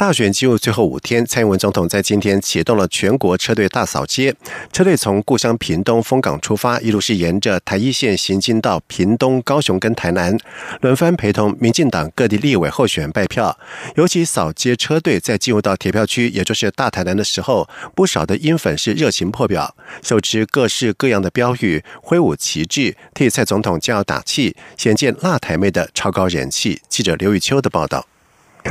大选进入最后五天，蔡英文总统在今天启动了全国车队大扫街。车队从故乡屏东丰港出发，一路是沿着台一线行经到屏东、高雄跟台南，轮番陪同民进党各地立委候选人拜票。尤其扫街车队在进入到铁票区，也就是大台南的时候，不少的英粉是热情破表，手持各式各样的标语，挥舞旗帜，替蔡总统加油打气，显见辣台妹的超高人气。记者刘玉秋的报道。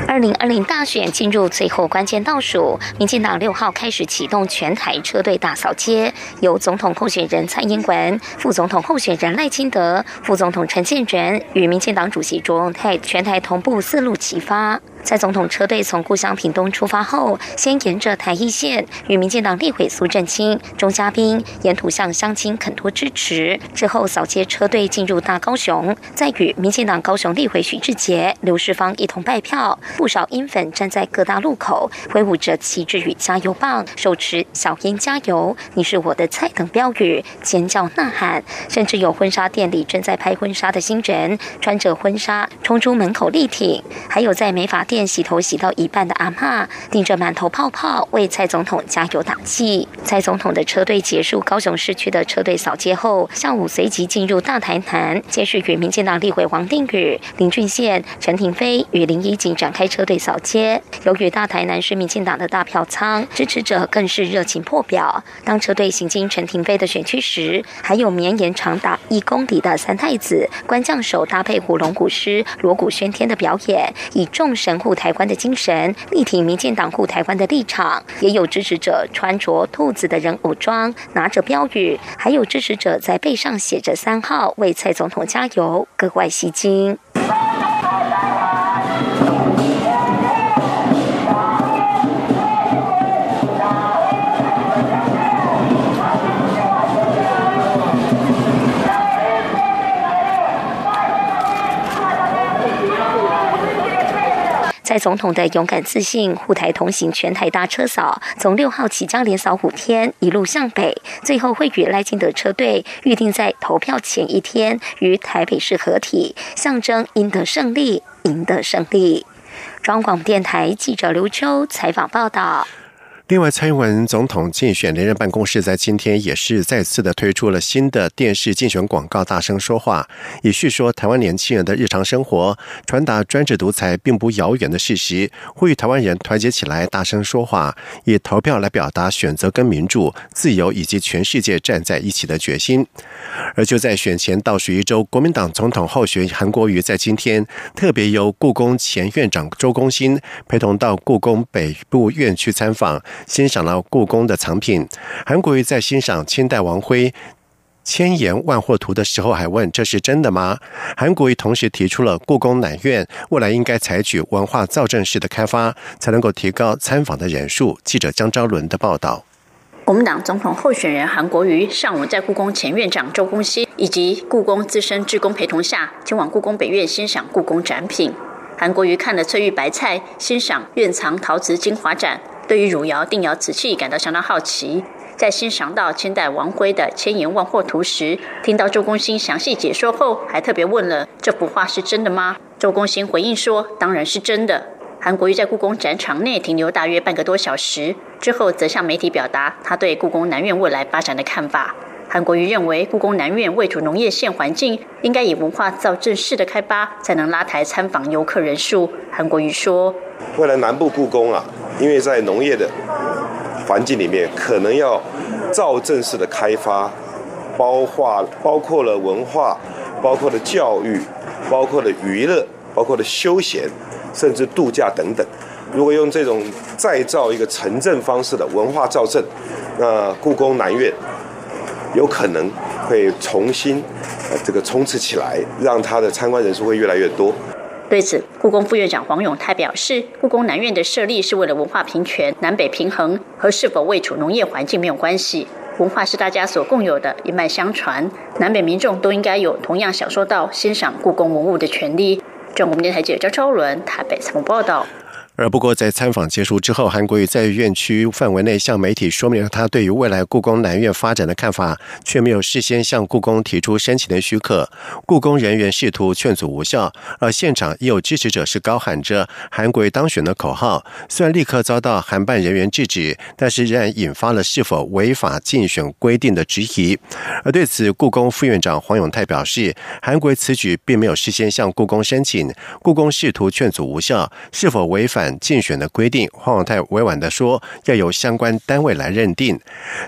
二零二零大选进入最后关键倒数，民进党六号开始启动全台车队大扫街，由总统候选人蔡英文、副总统候选人赖清德、副总统陈建仁与民进党主席卓荣泰全台同步四路齐发。在总统车队从故乡屏东出发后，先沿着台一线与民进党立委苏振清、钟嘉宾沿途向乡亲恳托支持，之后扫街车队进入大高雄，再与民进党高雄立委许志杰、刘世芳一同拜票。不少英粉站在各大路口，挥舞着旗帜与加油棒，手持“小英加油，你是我的菜”等标语，尖叫呐喊。甚至有婚纱店里正在拍婚纱的新人，穿着婚纱冲出门口力挺；还有在美发店洗头洗到一半的阿妈，顶着满头泡泡为蔡总统加油打气。蔡总统的车队结束高雄市区的车队扫街后，下午随即进入大台南，接续与民进党立委王定宇、林俊宪、陈廷飞与林怡景展开车队扫街。由于大台南是民进党的大票仓，支持者更是热情破表。当车队行经陈廷飞的选区时，还有绵延长达一公里的三太子关将手搭配虎龙鼓师锣鼓喧天的表演，以众神。护台湾的精神，力挺民进党护台湾的立场，也有支持者穿着兔子的人偶装，拿着标语，还有支持者在背上写着三号，为蔡总统加油，格外吸睛。在总统的勇敢自信、护台同行、全台大车扫，从六号起将连扫五天，一路向北，最后会与赖清德车队预定在投票前一天于台北市合体，象征赢得胜利，赢得胜利。中广电台记者刘秋采访报道。另外，蔡英文总统竞选连任办公室在今天也是再次的推出了新的电视竞选广告，大声说话，以叙说台湾年轻人的日常生活，传达专制独裁并不遥远的事实，呼吁台湾人团结起来，大声说话，以投票来表达选择跟民主、自由以及全世界站在一起的决心。而就在选前倒数一周，国民党总统候选韩国瑜在今天特别由故宫前院长周公新陪同到故宫北部院区参访。欣赏了故宫的藏品，韩国瑜在欣赏清代王辉千言万货图的时候，还问：“这是真的吗？”韩国瑜同时提出了故宫南院未来应该采取文化造镇式的开发，才能够提高参访的人数。记者江昭伦的报道。国民党总统候选人韩国瑜上午在故宫前院长周公熙以及故宫资深职工陪同下，前往故宫北院欣赏故宫展品。韩国瑜看了翠玉白菜，欣赏院藏陶瓷精华展。对于汝窑定窑瓷器感到相当好奇，在欣赏到清代王辉的千言万货图时，听到周公兴详细解说后，还特别问了：“这幅画是真的吗？”周公兴回应说：“当然是真的。”韩国瑜在故宫展场内停留大约半个多小时，之后则向媒体表达他对故宫南院未来发展的看法。韩国瑜认为，故宫南院位处农业县环境，应该以文化造镇式的开发，才能拉抬参访游客人数。韩国瑜说：“未来南部故宫啊。”因为在农业的环境里面，可能要造镇式的开发，包括包括了文化，包括了教育，包括了娱乐，包括了休闲，甚至度假等等。如果用这种再造一个城镇方式的文化造镇，那故宫南院有可能会重新呃这个冲刺起来，让它的参观人数会越来越多。对此，故宫副院长黄永泰表示，故宫南院的设立是为了文化平权、南北平衡，和是否位处农业环境没有关系。文化是大家所共有的，一脉相传，南北民众都应该有同样享受到欣赏故宫文物的权利。中国电台记者张超伦台北采访报道。而不过，在参访结束之后，韩国瑜在院区范围内向媒体说明了他对于未来故宫南院发展的看法，却没有事先向故宫提出申请的许可。故宫人员试图劝阻无效，而现场也有支持者是高喊着“韩国瑜当选”的口号。虽然立刻遭到韩办人员制止，但是仍然引发了是否违法竞选规定的质疑。而对此，故宫副院长黄永泰表示，韩国此举并没有事先向故宫申请，故宫试图劝阻无效，是否违反？竞选的规定，黄永泰委婉的说，要由相关单位来认定。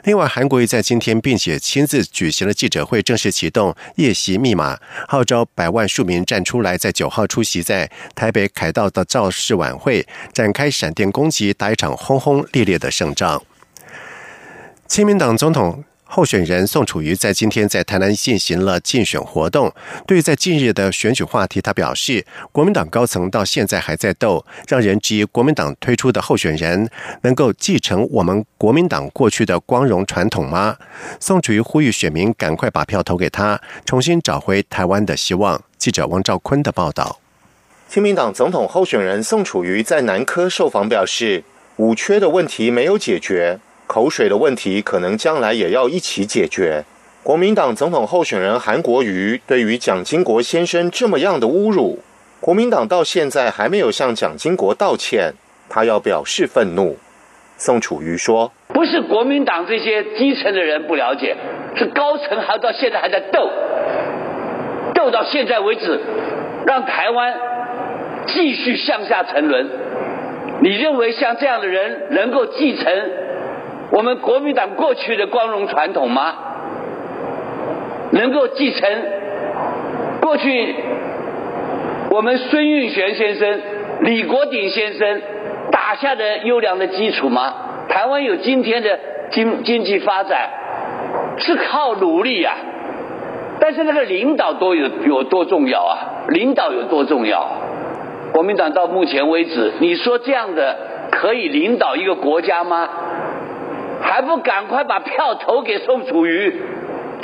另外，韩国瑜在今天并且亲自举行了记者会，正式启动夜袭密码，号召百万庶民站出来，在九号出席在台北凯道的造势晚会，展开闪电攻击，打一场轰轰烈烈的胜仗。亲民党总统。候选人宋楚瑜在今天在台南进行了竞选活动。对于在近日的选举话题，他表示，国民党高层到现在还在斗，让人质疑国民党推出的候选人能够继承我们国民党过去的光荣传统吗？宋楚瑜呼吁选民赶快把票投给他，重新找回台湾的希望。记者王兆坤的报道。亲民党总统候选人宋楚瑜在南科受访表示，五缺的问题没有解决。口水的问题可能将来也要一起解决。国民党总统候选人韩国瑜对于蒋经国先生这么样的侮辱，国民党到现在还没有向蒋经国道歉，他要表示愤怒。宋楚瑜说：“不是国民党这些基层的人不了解，是高层还到现在还在斗，斗到现在为止，让台湾继续向下沉沦。你认为像这样的人能够继承？”我们国民党过去的光荣传统吗？能够继承过去我们孙运璇先生、李国鼎先生打下的优良的基础吗？台湾有今天的经经济发展是靠努力呀，但是那个领导多有有多重要啊？领导有多重要？国民党到目前为止，你说这样的可以领导一个国家吗？还不赶快把票投给宋楚瑜，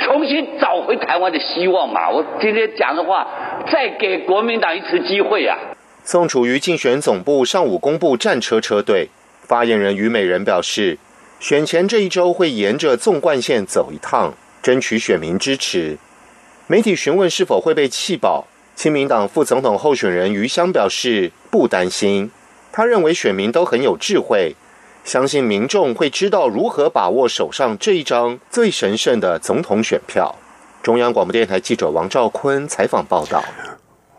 重新找回台湾的希望嘛！我今天讲的话，再给国民党一次机会啊！宋楚瑜竞选总部上午公布战车车队，发言人虞美人表示，选前这一周会沿着纵贯线走一趟，争取选民支持。媒体询问是否会被弃保，亲民党副总统候选人余香表示不担心，他认为选民都很有智慧。相信民众会知道如何把握手上这一张最神圣的总统选票。中央广播电台记者王兆坤采访报道。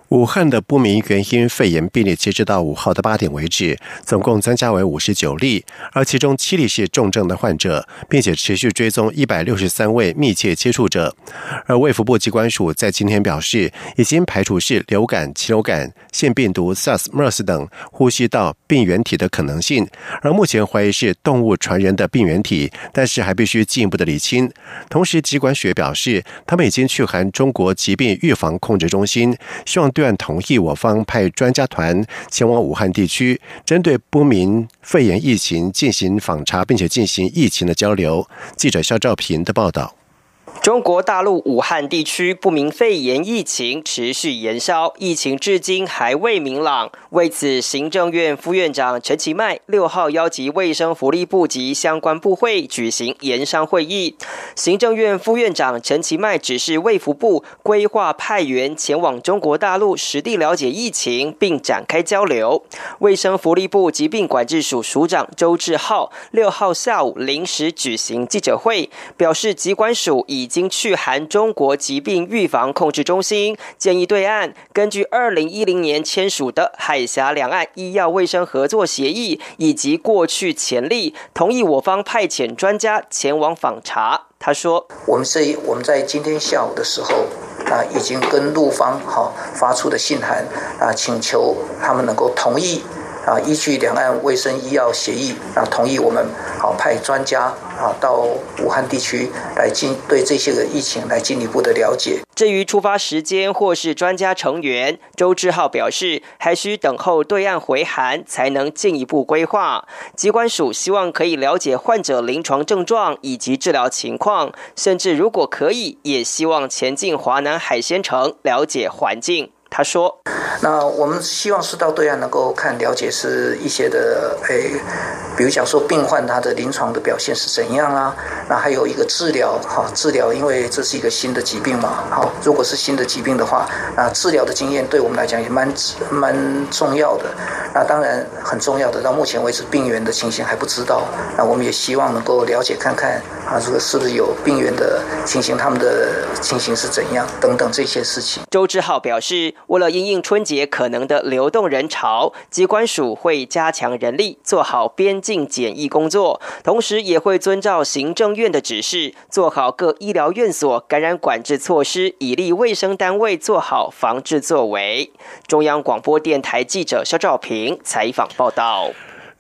武汉的不明原因肺炎病例，截止到五号的八点为止，总共增加为五十九例，而其中七例是重症的患者，并且持续追踪一百六十三位密切接触者。而卫福部机关署在今天表示，已经排除是流感、禽流感、腺病毒、SARS、MERS 等呼吸道病原体的可能性，而目前怀疑是动物传人的病原体，但是还必须进一步的理清。同时，机关署表示，他们已经去函中国疾病预防控制中心，希望。院同意我方派专家团前往武汉地区，针对不明肺炎疫情进行访查，并且进行疫情的交流。记者肖兆平的报道。中国大陆武汉地区不明肺炎疫情持续延烧，疫情至今还未明朗。为此，行政院副院长陈其迈六号邀集卫生福利部及相关部会举行研商会议。行政院副院长陈其迈指示卫福部规划派员前往中国大陆实地了解疫情，并展开交流。卫生福利部疾病管制署署长周志浩六号下午临时举行记者会，表示疾管署已。经去函中国疾病预防控制中心，建议对岸根据二零一零年签署的海峡两岸医药卫生合作协议以及过去潜力，同意我方派遣专家前往访查。他说：“我们是我们在今天下午的时候啊，已经跟陆方哈发出的信函啊，请求他们能够同意啊，依据两岸卫生医药协议啊，同意我们好派专家啊到武汉地区来进对这些个疫情来进一步的了解。至于出发时间或是专家成员，周志浩表示，还需等候对岸回函才能进一步规划。机关署希望可以了解患者临床症状以及治疗情况，甚至如果可以，也希望前进华南海鲜城了解环境。他说：“那我们希望是到对岸能够看了解是一些的诶，比如讲说病患他的临床的表现是怎样啊？那还有一个治疗哈，治疗因为这是一个新的疾病嘛，好，如果是新的疾病的话，那治疗的经验对我们来讲也蛮蛮重要的。那当然很重要的，到目前为止病源的情形还不知道，那我们也希望能够了解看看啊，这个是不是有病源的情形，他们的情形是怎样等等这些事情。”周志浩表示。为了应应春节可能的流动人潮，机关署会加强人力，做好边境检疫工作，同时也会遵照行政院的指示，做好各医疗院所感染管制措施，以利卫生单位做好防治作为。中央广播电台记者肖兆平采访报道。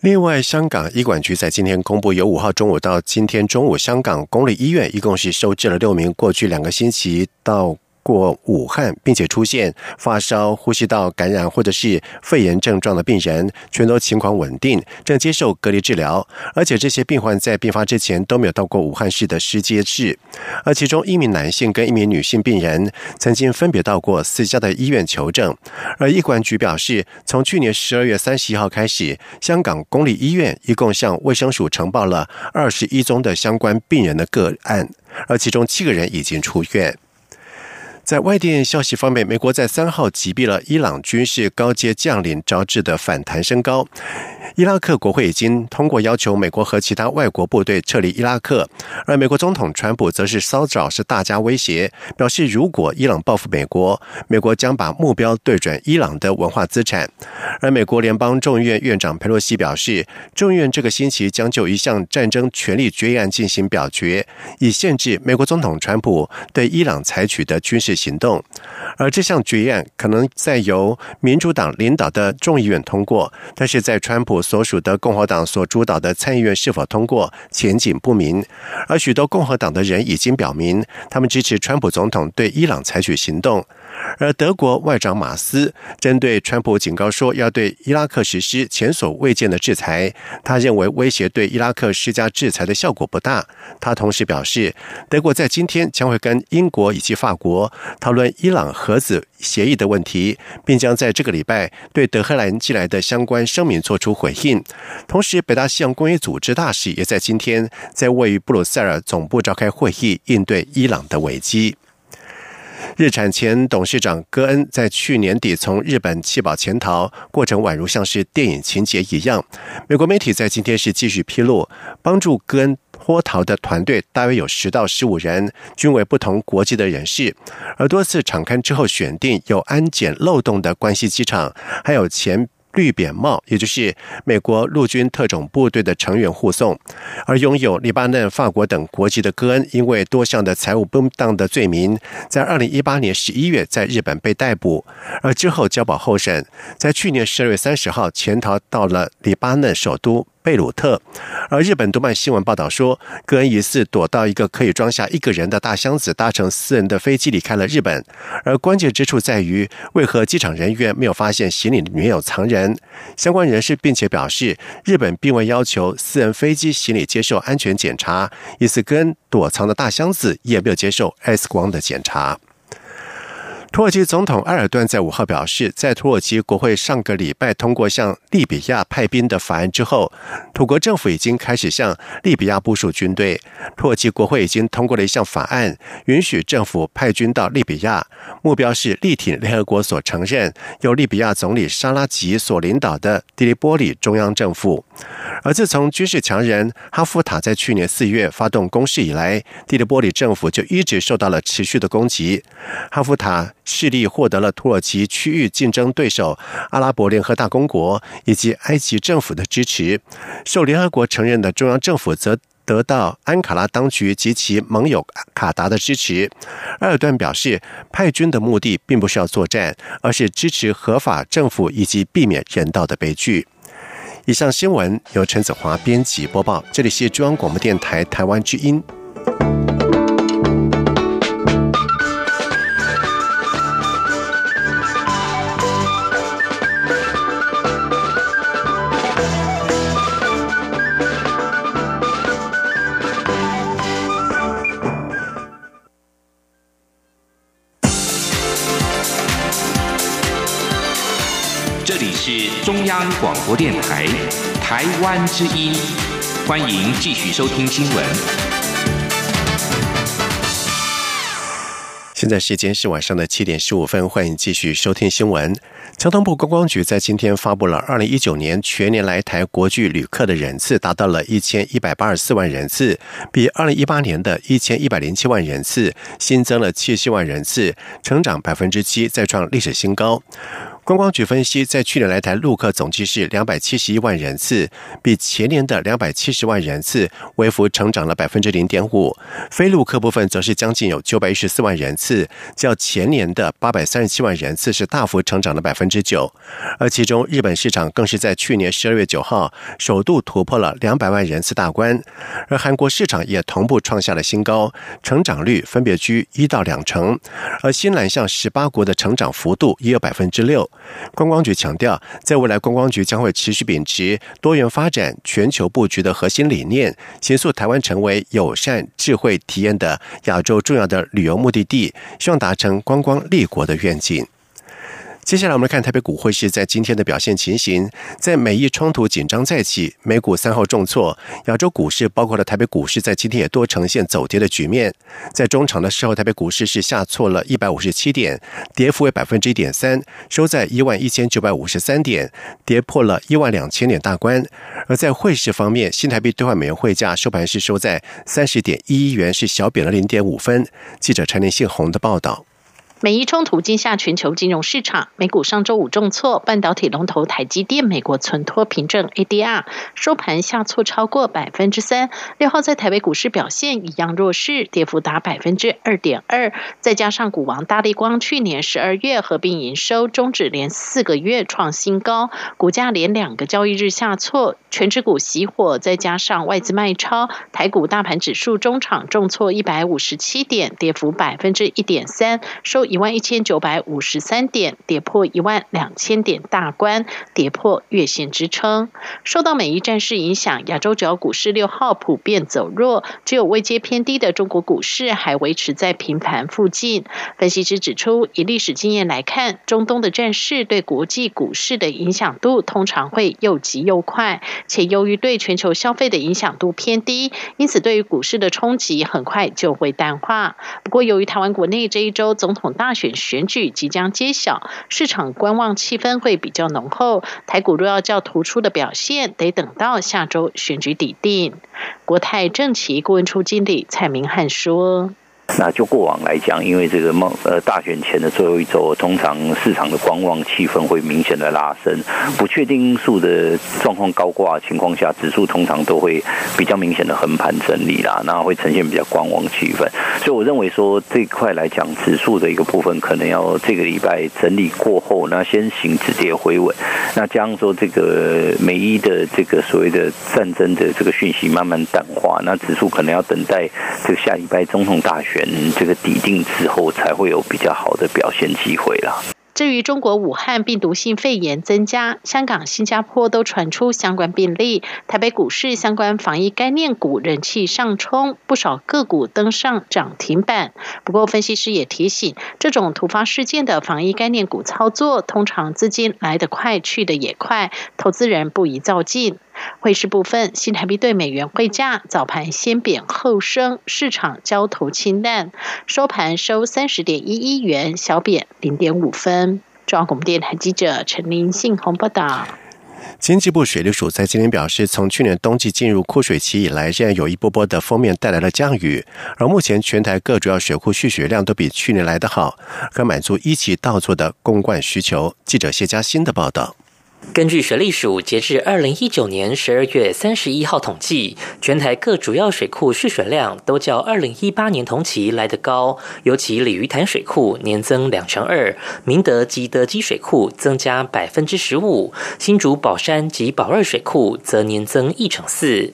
另外，香港医管局在今天公布，由五号中午到今天中午，香港公立医院一共是收治了六名过去两个星期到。过武汉，并且出现发烧、呼吸道感染或者是肺炎症状的病人，全都情况稳定，正接受隔离治疗。而且这些病患在病发之前都没有到过武汉市的市街市。而其中一名男性跟一名女性病人曾经分别到过四家的医院求证。而医管局表示，从去年十二月三十一号开始，香港公立医院一共向卫生署呈报了二十一宗的相关病人的个案，而其中七个人已经出院。在外电消息方面，美国在三号击毙了伊朗军事高阶将领，招致的反弹升高。伊拉克国会已经通过要求美国和其他外国部队撤离伊拉克，而美国总统川普则是骚扰是大加威胁，表示如果伊朗报复美国，美国将把目标对准伊朗的文化资产。而美国联邦众议院院长佩洛西表示，众议院这个星期将就一项战争权力决议案进行表决，以限制美国总统川普对伊朗采取的军事行动。而这项决议案可能在由民主党领导的众议院通过，但是在川普。所属的共和党所主导的参议院是否通过前景不明，而许多共和党的人已经表明，他们支持川普总统对伊朗采取行动。而德国外长马斯针对川普警告说要对伊拉克实施前所未见的制裁，他认为威胁对伊拉克施加制裁的效果不大。他同时表示，德国在今天将会跟英国以及法国讨论伊朗核子协议的问题，并将在这个礼拜对德黑兰寄来的相关声明做出回应。同时，北大西洋公约组织大使也在今天在位于布鲁塞尔总部召开会议，应对伊朗的危机。日产前董事长戈恩在去年底从日本弃保潜逃，过程宛如像是电影情节一样。美国媒体在今天是继续披露，帮助戈恩脱逃的团队大约有十到十五人，均为不同国籍的人士。而多次敞刊之后选定有安检漏洞的关西机场，还有前。绿扁帽，也就是美国陆军特种部队的成员护送，而拥有黎巴嫩、法国等国籍的戈恩，因为多项的财务不当的罪名，在二零一八年十一月在日本被逮捕，而之后交保候审，在去年十二月三十号潜逃到了黎巴嫩首都。贝鲁特，而日本读卖新闻报道说，戈恩疑似躲到一个可以装下一个人的大箱子，搭乘私人的飞机离开了日本。而关键之处在于，为何机场人员没有发现行李里面有藏人？相关人士并且表示，日本并未要求私人飞机行李接受安全检查，疑似戈恩躲藏的大箱子也没有接受 X 光的检查。土耳其总统埃尔顿在五号表示，在土耳其国会上个礼拜通过向利比亚派兵的法案之后，土国政府已经开始向利比亚部署军队。土耳其国会已经通过了一项法案，允许政府派军到利比亚，目标是力挺联合国所承认由利比亚总理沙拉吉所领导的迪利波里中央政府。而自从军事强人哈夫塔在去年四月发动攻势以来，迪利波里政府就一直受到了持续的攻击。哈夫塔势力获得了土耳其区域竞争对手阿拉伯联合大公国以及埃及政府的支持，受联合国承认的中央政府则得到安卡拉当局及其盟友卡达的支持。埃尔段表示，派军的目的并不是要作战，而是支持合法政府以及避免人道的悲剧。以上新闻由陈子华编辑播报，这里是中央广播电台台湾之音。是中央广播电台，台湾之音，欢迎继续收听新闻。现在时间是晚上的七点十五分，欢迎继续收听新闻。交通部观光局在今天发布了二零一九年全年来台国际旅客的人次达到了一千一百八十四万人次，比二零一八年的一千一百零七万人次新增了七十万人次，成长百分之七，再创历史新高。观光局分析，在去年来台陆客总计是两百七十一万人次，比前年的两百七十万人次微幅成长了百分之零点五。非陆客部分则是将近有九百一十四万人次，较前年的八百三十七万人次是大幅成长了百分之九。而其中日本市场更是在去年十二月九号首度突破了两百万人次大关，而韩国市场也同步创下了新高，成长率分别居一到两成，而新南向十八国的成长幅度也有百分之六。观光局强调，在未来，观光局将会持续秉持多元发展、全球布局的核心理念，协助台湾成为友善、智慧体验的亚洲重要的旅游目的地，希望达成观光立国的愿景。接下来我们来看台北股汇市在今天的表现情形。在美意冲突紧张再起，美股三号重挫，亚洲股市包括了台北股市在今天也多呈现走跌的局面。在中场的时候，台北股市是下挫了一百五十七点，跌幅为百分之一点三，收在一万一千九百五十三点，跌破了一万两千点大关。而在汇市方面，新台币兑换美元汇价收盘是收在三十点一一元，是小贬了零点五分。记者陈林信宏的报道。美伊冲突惊吓全球金融市场，美股上周五重挫，半导体龙头台积电美国存托凭证 ADR 收盘下挫超过百分之三。六号在台北股市表现一样弱势，跌幅达百分之二点二。再加上股王大力光去年十二月合并营收终止连四个月创新高，股价连两个交易日下挫，全指股熄火。再加上外资卖超，台股大盘指数中场重挫一百五十七点，跌幅百分之一点三，收。一万一千九百五十三点，跌破一万两千点大关，跌破月线支撑。受到美伊战事影响，亚洲主要股市六号普遍走弱，只有位阶偏低的中国股市还维持在平盘附近。分析师指出，以历史经验来看，中东的战事对国际股市的影响度通常会又急又快，且由于对全球消费的影响度偏低，因此对于股市的冲击很快就会淡化。不过，由于台湾国内这一周总统大选选举即将揭晓，市场观望气氛会比较浓厚。台股若要较突出的表现，得等到下周选举底定。国泰政企顾问处经理蔡明汉说。那就过往来讲，因为这个梦呃大选前的最后一周，通常市场的观望气氛会明显的拉升，不确定因素的状况高挂情况下，指数通常都会比较明显的横盘整理啦，那会呈现比较观望气氛。所以我认为说这块来讲，指数的一个部分可能要这个礼拜整理过后，那先行止跌回稳，那加上说这个美一的这个所谓的战争的这个讯息慢慢淡化，那指数可能要等待这个下礼拜总统大选。这个底定之后，才会有比较好的表现机会了。至于中国武汉病毒性肺炎增加，香港、新加坡都传出相关病例，台北股市相关防疫概念股人气上冲，不少个股登上涨停板。不过，分析师也提醒，这种突发事件的防疫概念股操作，通常资金来得快，去得也快，投资人不宜造进。汇市部分，新台币对美元汇价早盘先贬后升，市场交投清淡，收盘收三十点一一元，小贬零点五分。中央广播电台记者陈林信宏报道。经济部水利署在今天表示，从去年冬季进入枯水期以来，现在有一波波的封面带来了降雨，而目前全台各主要水库蓄水量都比去年来得好，可满足一期稻作的供灌需求。记者谢佳欣的报道。根据水利署截至二零一九年十二月三十一号统计，全台各主要水库蓄水量都较二零一八年同期来得高，尤其鲤鱼潭水库年增两成二，明德及德基水库增加百分之十五，新竹宝山及宝二水库则年增一成四。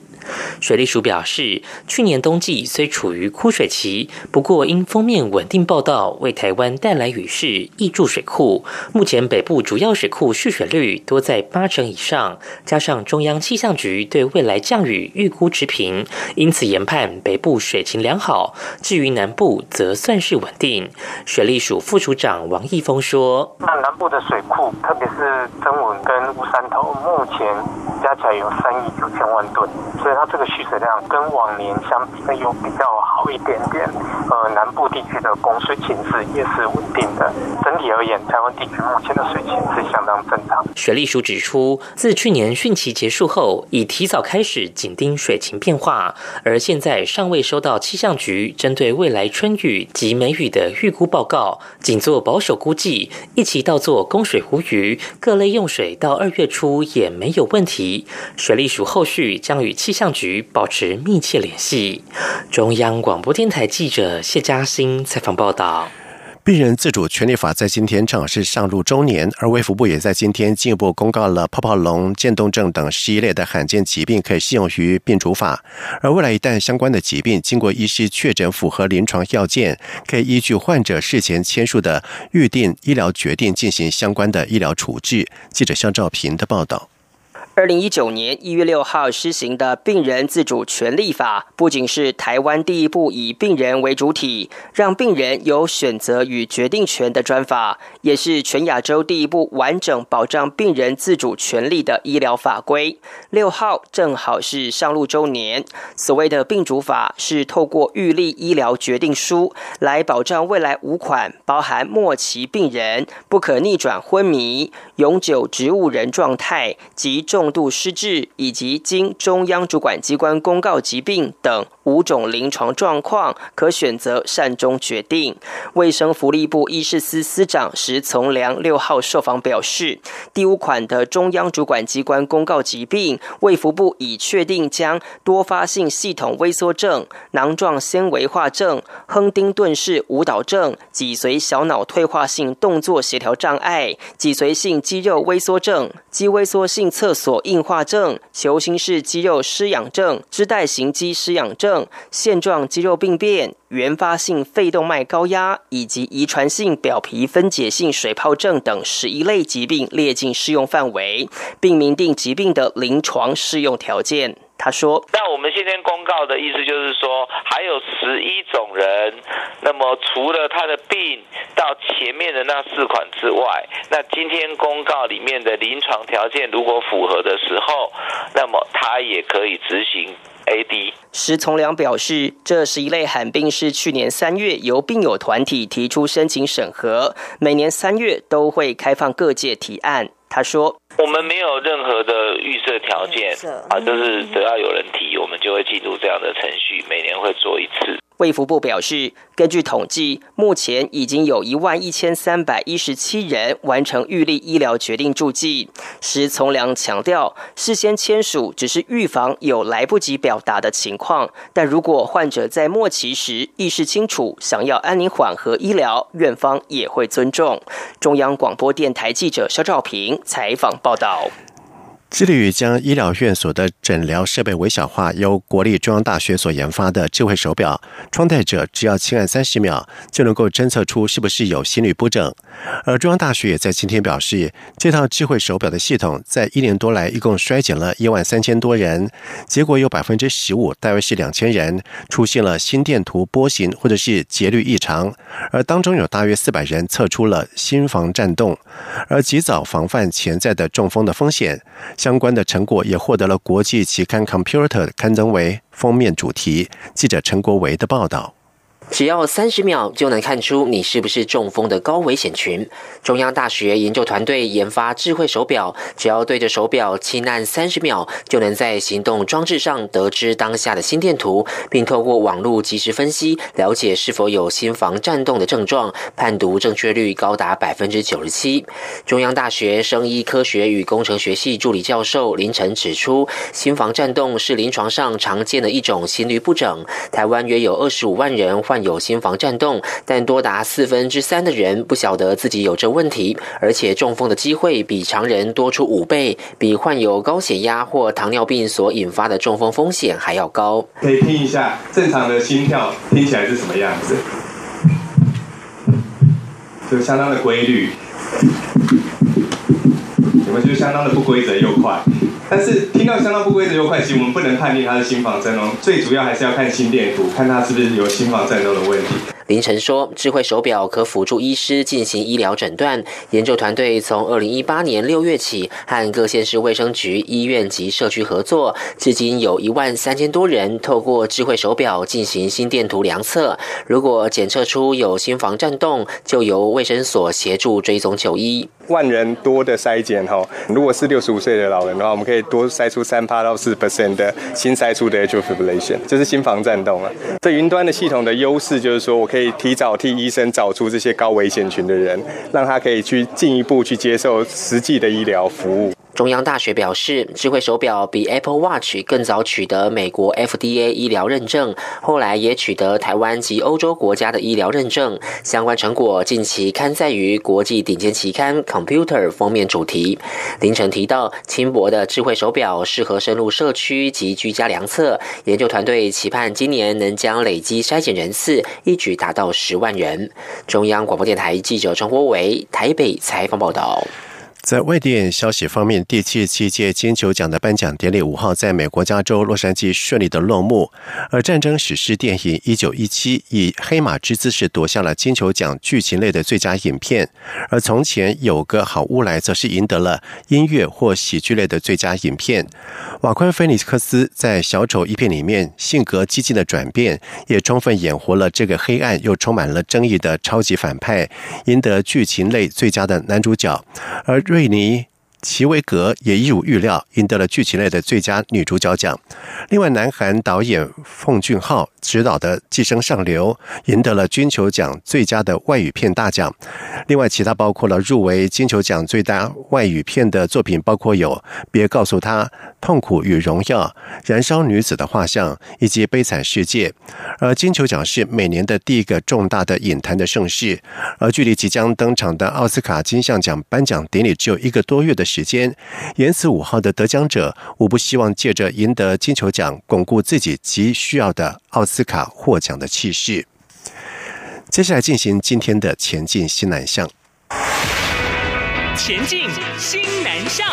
水利署表示，去年冬季虽处于枯水期，不过因封面稳定报道为台湾带来雨势，挹注水库。目前北部主要水库蓄水率多在八成以上，加上中央气象局对未来降雨预估持平，因此研判北部水情良好。至于南部，则算是稳定。水利署副署长王义峰说：“那南部的水库，特别是曾文跟乌山头，目前加起来有三亿九千万吨，所以。”它这个蓄水量跟往年相比呢，有比较好一点点。呃，南部地区的供水情势也是稳定的。整体而言，台湾地区目前的水情是相当正常。水利署指出，自去年汛期结束后，已提早开始紧盯水情变化，而现在尚未收到气象局针对未来春雨及梅雨的预估报告，仅做保守估计。一起到做供水无虞，各类用水到二月初也没有问题。水利署后续将与气象局保持密切联系。中央广播电台记者谢嘉欣采访报道。病人自主权利法在今天正好是上路周年，而卫福部也在今天进一步公告了泡泡龙、渐冻症等十一类的罕见疾病可以适用于病主法。而未来一旦相关的疾病经过医师确诊符合临床要件，可以依据患者事前签署的预定医疗决定进行相关的医疗处置。记者肖兆平的报道。二零一九年一月六号施行的《病人自主权利法》，不仅是台湾第一部以病人为主体，让病人有选择与决定权的专法，也是全亚洲第一部完整保障病人自主权利的医疗法规。六号正好是上路周年。所谓的病主法，是透过预立医疗决定书来保障未来五款包含末期病人、不可逆转昏迷、永久植物人状态及重。重度失智以及经中央主管机关公告疾病等。五种临床状况，可选择善终决定。卫生福利部医事司司长石从良六号受访表示，第五款的中央主管机关公告疾病，卫福部已确定将多发性系统萎缩症、囊状纤维化症、亨丁顿氏舞蹈症、脊髓小脑退化性动作协调障碍、脊髓性肌肉萎缩症、肌萎缩性侧索。硬化症、球形式肌肉失养症、肢带型肌失养症、线状肌肉病变、原发性肺动脉高压以及遗传性表皮分解性水泡症等十一类疾病列进适用范围，并明定疾病的临床适用条件。他说：“那我们今天公告的意思就是说，还有十一种人，那么除了他的病到前面的那四款之外，那今天公告里面的临床条件如果符合的时候，那么他也可以执行 AD。”石从良表示，这十一类罕病，是去年三月由病友团体提出申请审核，每年三月都会开放各界提案。他说：“我们没有任何的预设条件啊，就是只要有人提，我们就会进入这样的程序，每年会做一次。”卫福部表示，根据统计，目前已经有一万一千三百一十七人完成预立医疗决定注记。石从良强调，事先签署只是预防有来不及表达的情况，但如果患者在末期时意识清楚，想要安宁缓和医疗，院方也会尊重。中央广播电台记者肖兆平采访报道。致力于将医疗院所的诊疗设备微小化，由国立中央大学所研发的智慧手表，穿戴者只要轻按三十秒，就能够侦测出是不是有心律不整。而中央大学也在今天表示，这套智慧手表的系统在一年多来一共衰减了一万三千多人，结果有百分之十五，大约是两千人出现了心电图波形或者是节律异常，而当中有大约四百人测出了心房颤动，而及早防范潜在的中风的风险。相关的成果也获得了国际期刊《Computer》刊登为封面主题。记者陈国维的报道。只要三十秒就能看出你是不是中风的高危险群。中央大学研究团队研发智慧手表，只要对着手表轻按三十秒，就能在行动装置上得知当下的心电图，并透过网络及时分析，了解是否有心房颤动的症状，判读正确率高达百分之九十七。中央大学生医科学与工程学系助理教授林晨指出，心房颤动是临床上常见的一种心律不整，台湾约有二十五万人患。有心房颤动，但多达四分之三的人不晓得自己有这问题，而且中风的机会比常人多出五倍，比患有高血压或糖尿病所引发的中风风险还要高。可以听一下正常的心跳听起来是什么样子，就相当的规律，你们就相当的不规则又快？但是听到相当不规则又快，其实我们不能判定他的心房震动，最主要还是要看心电图，看他是不是有心房颤动的问题。凌晨说，智慧手表可辅助医师进行医疗诊断。研究团队从二零一八年六月起，和各县市卫生局、医院及社区合作，至今有一万三千多人透过智慧手表进行心电图量测。如果检测出有心房颤动，就由卫生所协助追踪就医。万人多的筛检哈，如果是六十五岁的老人的话，我们可以多筛出三趴到四 percent 的新筛出的 atrial fibrillation，这是心房颤动了。这云端的系统的优势就是说我可以提早替医生找出这些高危险群的人，让他可以去进一步去接受实际的医疗服务。中央大学表示，智慧手表比 Apple Watch 更早取得美国 FDA 医疗认证，后来也取得台湾及欧洲国家的医疗认证。相关成果近期刊载于国际顶尖期刊 Computer 封面主题。凌晨提到，轻薄的智慧手表适合深入社区及居家量测。研究团队期盼今年能将累积筛检人次一举达到十万人。中央广播电台记者陈国伟台北采访报道。在外电消息方面，第七十七届金球奖的颁奖典礼五号在美国加州洛杉矶顺利的落幕。而战争史诗电影《一九一七》以黑马之姿势夺下了金球奖剧情类的最佳影片，而从前有个好乌来则是赢得了音乐或喜剧类的最佳影片。瓦昆菲尼克斯在《小丑》一片里面性格激进的转变，也充分演活了这个黑暗又充满了争议的超级反派，赢得剧情类最佳的男主角。而尼。齐维格也一如预料赢得了剧情类的最佳女主角奖。另外，南韩导演奉俊昊执导的《寄生上流》赢得了金球奖最佳的外语片大奖。另外，其他包括了入围金球奖最佳外语片的作品，包括有《别告诉他》《痛苦与荣耀》《燃烧女子的画像》以及《悲惨世界》。而金球奖是每年的第一个重大的影坛的盛事，而距离即将登场的奥斯卡金像奖颁奖典礼只有一个多月的时。时间，延此五号的得奖者无不希望借着赢得金球奖，巩固自己急需要的奥斯卡获奖的气势。接下来进行今天的前进新南向。前进新南向。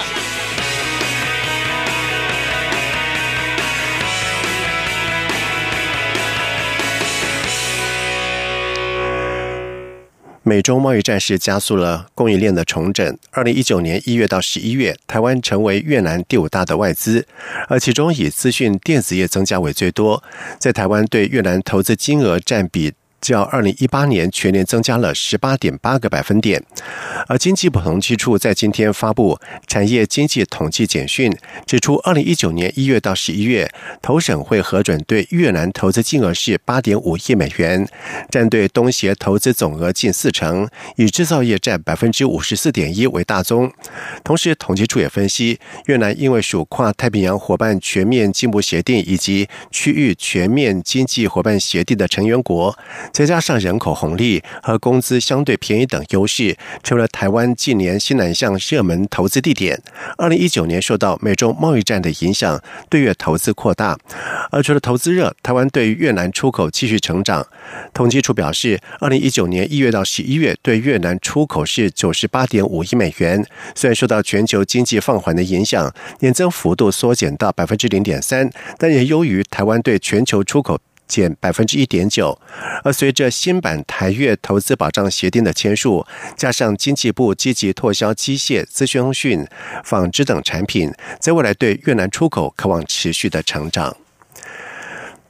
美中贸易战是加速了供应链的重整。二零一九年一月到十一月，台湾成为越南第五大的外资，而其中以资讯电子业增加为最多。在台湾对越南投资金额占比。较二零一八年全年增加了十八点八个百分点，而经济部统计处在今天发布产业经济统计简讯，指出二零一九年一月到十一月，投审会核准对越南投资金额是八点五亿美元，占对东协投资总额近四成，以制造业占百分之五十四点一为大宗。同时，统计处也分析，越南因为属跨太平洋伙伴全面进步协定以及区域全面经济伙伴协定的成员国。再加上人口红利和工资相对便宜等优势，成为了台湾近年西南向热门投资地点。二零一九年受到美中贸易战的影响，对越投资扩大。而除了投资热，台湾对越南出口继续成长。统计处表示，二零一九年一月到十一月对越南出口是九十八点五亿美元。虽然受到到全球经济放缓的影响，年增幅度缩减到百分之零点三，但也优于台湾对全球出口。减百分之一点九，而随着新版台越投资保障协定的签署，加上经济部积极拓销机械、资讯、纺织等产品，在未来对越南出口渴望持续的成长。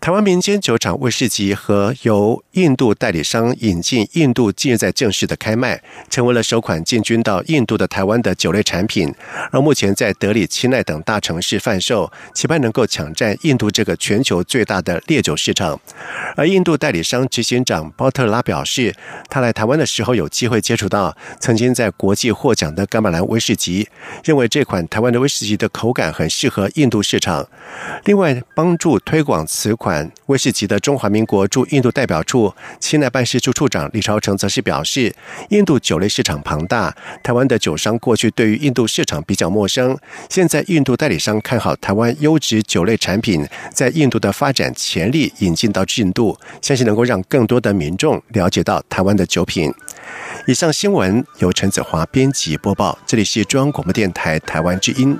台湾民间酒厂威士忌和由印度代理商引进印度，近日在正式的开卖，成为了首款进军到印度的台湾的酒类产品。而目前在德里、钦奈等大城市贩售，期盼能够抢占印度这个全球最大的烈酒市场。而印度代理商执行长包特拉表示，他来台湾的时候有机会接触到曾经在国际获奖的伽马兰威士忌，认为这款台湾的威士忌的口感很适合印度市场。另外，帮助推广此款。威士忌的中华民国驻印度代表处钦奈办事处处长李朝成则是表示，印度酒类市场庞大，台湾的酒商过去对于印度市场比较陌生，现在印度代理商看好台湾优质酒类产品在印度的发展潜力，引进到印度，相信能够让更多的民众了解到台湾的酒品。以上新闻由陈子华编辑播报，这里是中央广播电台台湾之音。